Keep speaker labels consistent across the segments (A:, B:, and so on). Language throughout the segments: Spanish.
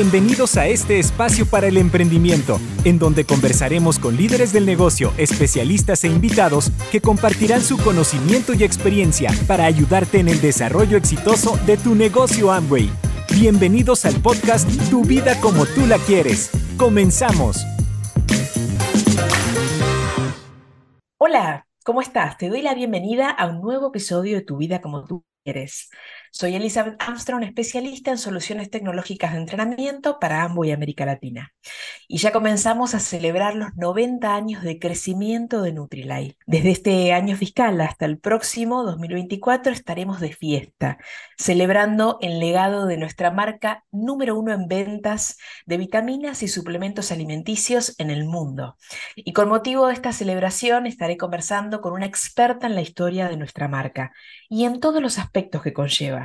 A: Bienvenidos a este espacio para el emprendimiento, en donde conversaremos con líderes del negocio, especialistas e invitados que compartirán su conocimiento y experiencia para ayudarte en el desarrollo exitoso de tu negocio Amway. Bienvenidos al podcast Tu vida como tú la quieres. Comenzamos.
B: Hola, ¿cómo estás? Te doy la bienvenida a un nuevo episodio de Tu vida como tú quieres. Soy Elizabeth Armstrong, especialista en soluciones tecnológicas de entrenamiento para Amway América Latina. Y ya comenzamos a celebrar los 90 años de crecimiento de Nutrilite. Desde este año fiscal hasta el próximo 2024 estaremos de fiesta, celebrando el legado de nuestra marca número uno en ventas de vitaminas y suplementos alimenticios en el mundo. Y con motivo de esta celebración estaré conversando con una experta en la historia de nuestra marca y en todos los aspectos que conlleva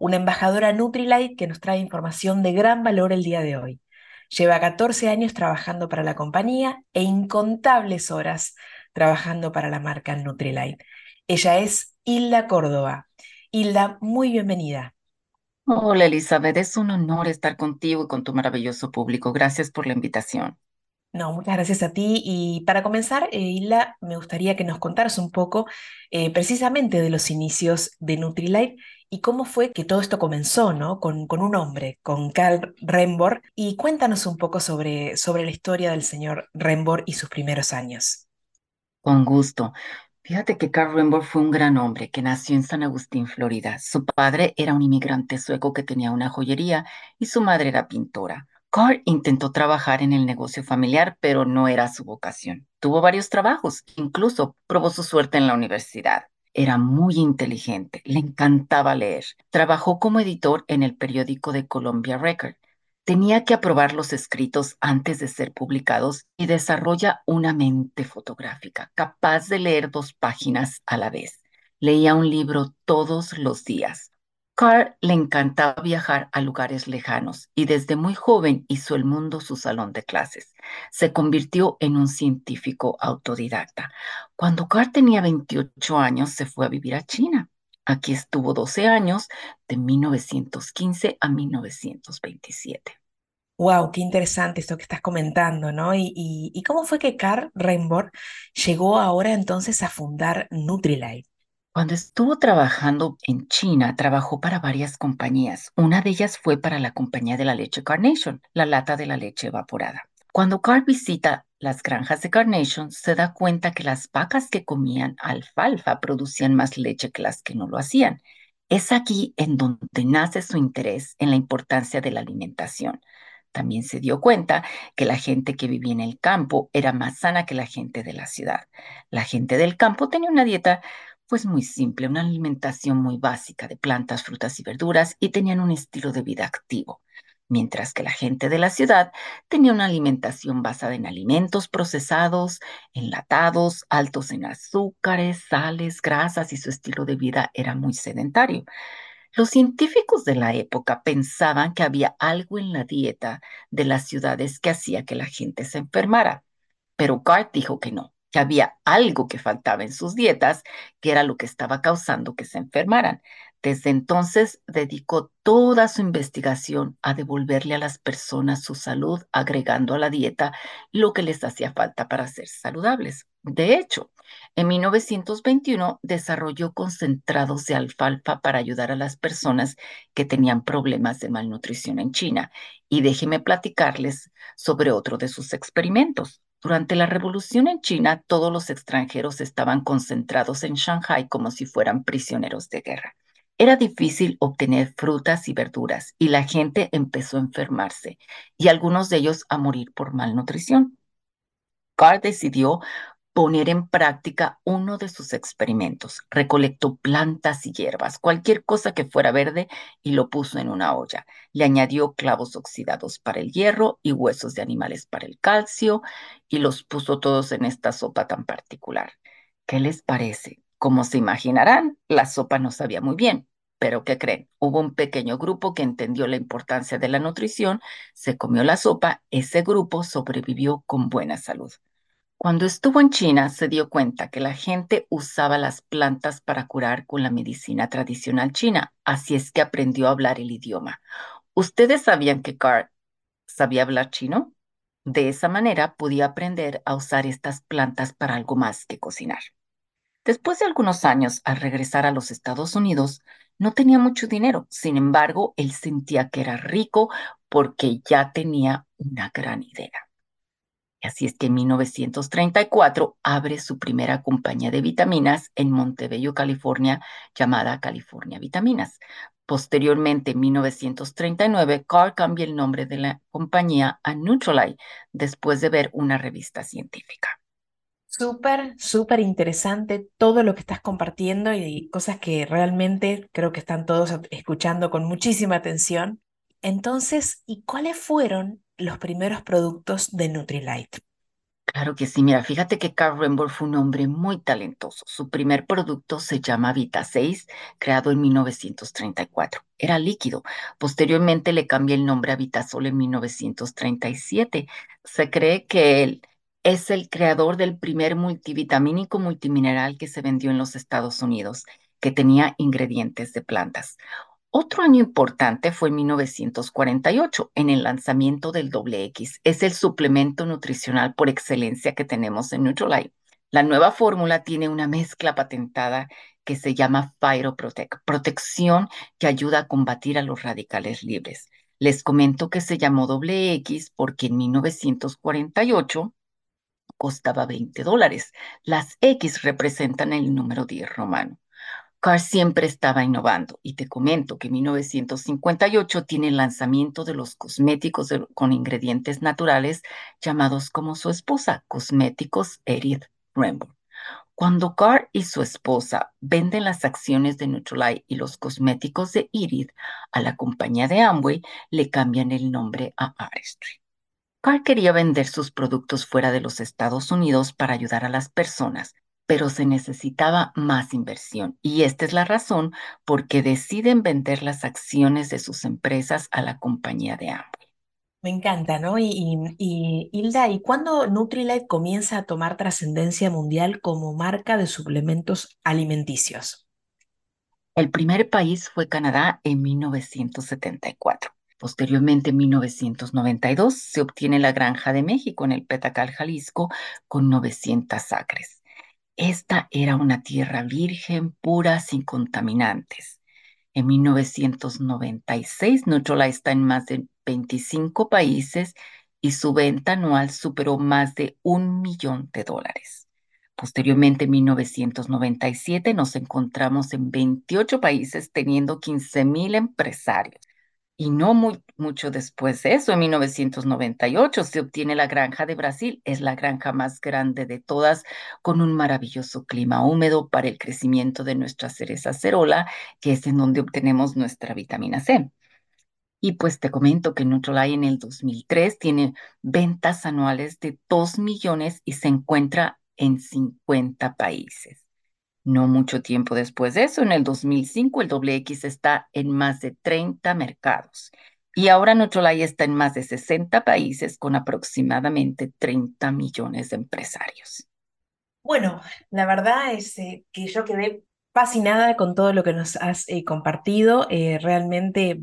B: una embajadora Nutrilite que nos trae información de gran valor el día de hoy. Lleva 14 años trabajando para la compañía e incontables horas trabajando para la marca Nutrilite. Ella es Hilda Córdoba. Hilda, muy bienvenida.
C: Hola Elizabeth, es un honor estar contigo y con tu maravilloso público. Gracias por la invitación.
B: No, muchas gracias a ti. Y para comenzar, eh, Hilda, me gustaría que nos contaras un poco eh, precisamente de los inicios de Nutrilite y cómo fue que todo esto comenzó, ¿no? Con, con un hombre, con Karl Rembor. Y cuéntanos un poco sobre, sobre la historia del señor Rembor y sus primeros años.
C: Con gusto. Fíjate que Karl Rembor fue un gran hombre que nació en San Agustín, Florida. Su padre era un inmigrante sueco que tenía una joyería y su madre era pintora. Carl intentó trabajar en el negocio familiar, pero no era su vocación. Tuvo varios trabajos, incluso probó su suerte en la universidad. Era muy inteligente, le encantaba leer. Trabajó como editor en el periódico de Columbia Record. Tenía que aprobar los escritos antes de ser publicados y desarrolla una mente fotográfica, capaz de leer dos páginas a la vez. Leía un libro todos los días. Carl le encantaba viajar a lugares lejanos y desde muy joven hizo el mundo su salón de clases. Se convirtió en un científico autodidacta. Cuando Carl tenía 28 años se fue a vivir a China. Aquí estuvo 12 años, de 1915 a 1927.
B: Wow, qué interesante esto que estás comentando, ¿no? Y, y cómo fue que Carl Rainbow llegó ahora entonces a fundar Nutrilite?
C: Cuando estuvo trabajando en China, trabajó para varias compañías. Una de ellas fue para la compañía de la leche Carnation, la lata de la leche evaporada. Cuando Carl visita las granjas de Carnation, se da cuenta que las vacas que comían alfalfa producían más leche que las que no lo hacían. Es aquí en donde nace su interés en la importancia de la alimentación. También se dio cuenta que la gente que vivía en el campo era más sana que la gente de la ciudad. La gente del campo tenía una dieta pues muy simple, una alimentación muy básica de plantas, frutas y verduras y tenían un estilo de vida activo, mientras que la gente de la ciudad tenía una alimentación basada en alimentos procesados, enlatados, altos en azúcares, sales, grasas y su estilo de vida era muy sedentario. Los científicos de la época pensaban que había algo en la dieta de las ciudades que hacía que la gente se enfermara, pero Gart dijo que no, que había algo que faltaba en sus dietas, que era lo que estaba causando que se enfermaran. Desde entonces dedicó toda su investigación a devolverle a las personas su salud, agregando a la dieta lo que les hacía falta para ser saludables. De hecho, en 1921 desarrolló concentrados de alfalfa para ayudar a las personas que tenían problemas de malnutrición en China. Y déjeme platicarles sobre otro de sus experimentos. Durante la revolución en China, todos los extranjeros estaban concentrados en Shanghai como si fueran prisioneros de guerra. Era difícil obtener frutas y verduras y la gente empezó a enfermarse y algunos de ellos a morir por malnutrición. Carr decidió poner en práctica uno de sus experimentos. Recolectó plantas y hierbas, cualquier cosa que fuera verde, y lo puso en una olla. Le añadió clavos oxidados para el hierro y huesos de animales para el calcio, y los puso todos en esta sopa tan particular. ¿Qué les parece? Como se imaginarán, la sopa no sabía muy bien. Pero ¿qué creen? Hubo un pequeño grupo que entendió la importancia de la nutrición, se comió la sopa, ese grupo sobrevivió con buena salud. Cuando estuvo en China, se dio cuenta que la gente usaba las plantas para curar con la medicina tradicional china, así es que aprendió a hablar el idioma. Ustedes sabían que Carl sabía hablar chino. De esa manera podía aprender a usar estas plantas para algo más que cocinar. Después de algunos años, al regresar a los Estados Unidos, no tenía mucho dinero. Sin embargo, él sentía que era rico porque ya tenía una gran idea. Así es que en 1934 abre su primera compañía de vitaminas en Montebello, California, llamada California Vitaminas. Posteriormente, en 1939, Carr cambia el nombre de la compañía a Nutrilite después de ver una revista científica.
B: Súper, súper interesante todo lo que estás compartiendo y cosas que realmente creo que están todos escuchando con muchísima atención. Entonces, ¿y cuáles fueron los primeros productos de Nutrilite?
C: Claro que sí, mira, fíjate que Carl Rembrandt fue un hombre muy talentoso. Su primer producto se llama Vita 6, creado en 1934. Era líquido. Posteriormente le cambió el nombre a Vitasol en 1937. Se cree que él es el creador del primer multivitamínico multimineral que se vendió en los Estados Unidos, que tenía ingredientes de plantas. Otro año importante fue en 1948, en el lanzamiento del doble X. Es el suplemento nutricional por excelencia que tenemos en Nutrilite. La nueva fórmula tiene una mezcla patentada que se llama Phytoprotect, protección que ayuda a combatir a los radicales libres. Les comento que se llamó doble X porque en 1948 costaba 20 dólares. Las X representan el número 10 romano. Carr siempre estaba innovando y te comento que 1958 tiene el lanzamiento de los cosméticos con ingredientes naturales llamados como su esposa, Cosméticos Edith Rainbow. Cuando Carr y su esposa venden las acciones de Nutrilite y los cosméticos de Edith a la compañía de Amway, le cambian el nombre a Artistry. Carr quería vender sus productos fuera de los Estados Unidos para ayudar a las personas, pero se necesitaba más inversión. Y esta es la razón por qué deciden vender las acciones de sus empresas a la compañía de Amway.
B: Me encanta, ¿no? Y, y, Hilda, ¿y cuándo Nutrilite comienza a tomar trascendencia mundial como marca de suplementos alimenticios?
C: El primer país fue Canadá en 1974. Posteriormente, en 1992, se obtiene la Granja de México en el Petacal, Jalisco, con 900 acres. Esta era una tierra virgen, pura, sin contaminantes. En 1996, Nutrola está en más de 25 países y su venta anual superó más de un millón de dólares. Posteriormente, en 1997, nos encontramos en 28 países teniendo 15 mil empresarios. Y no muy, mucho después de eso, en 1998, se obtiene la granja de Brasil. Es la granja más grande de todas, con un maravilloso clima húmedo para el crecimiento de nuestra cereza cerola, que es en donde obtenemos nuestra vitamina C. Y pues te comento que Nutrilite en el 2003 tiene ventas anuales de 2 millones y se encuentra en 50 países. No mucho tiempo después de eso, en el 2005, el X está en más de 30 mercados. Y ahora Nutrilite está en más de 60 países con aproximadamente 30 millones de empresarios.
B: Bueno, la verdad es eh, que yo quedé fascinada con todo lo que nos has eh, compartido. Eh, realmente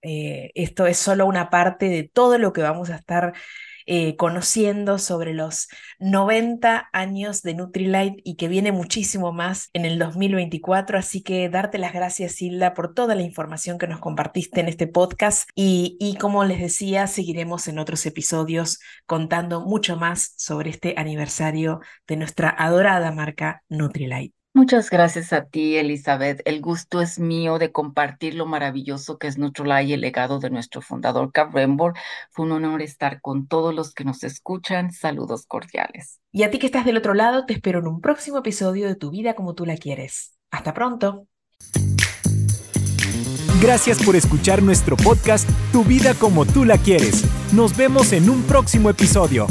B: esto es solo una parte de todo lo que vamos a estar eh, conociendo sobre los 90 años de Nutrilite y que viene muchísimo más en el 2024. Así que darte las gracias, Hilda, por toda la información que nos compartiste en este podcast. Y, y como les decía, seguiremos en otros episodios contando mucho más sobre este aniversario de nuestra adorada marca Nutrilite.
C: Muchas gracias a ti, Elizabeth. El gusto es mío de compartir lo maravilloso que es Nutrilite y el legado de nuestro fundador, Carl Rembor. Fue un honor estar con todos los que nos escuchan. Saludos cordiales.
B: Y a ti que estás del otro lado, te espero en un próximo episodio de Tu vida como tú la quieres. Hasta pronto.
A: Gracias por escuchar nuestro podcast Tu vida como tú la quieres. Nos vemos en un próximo episodio.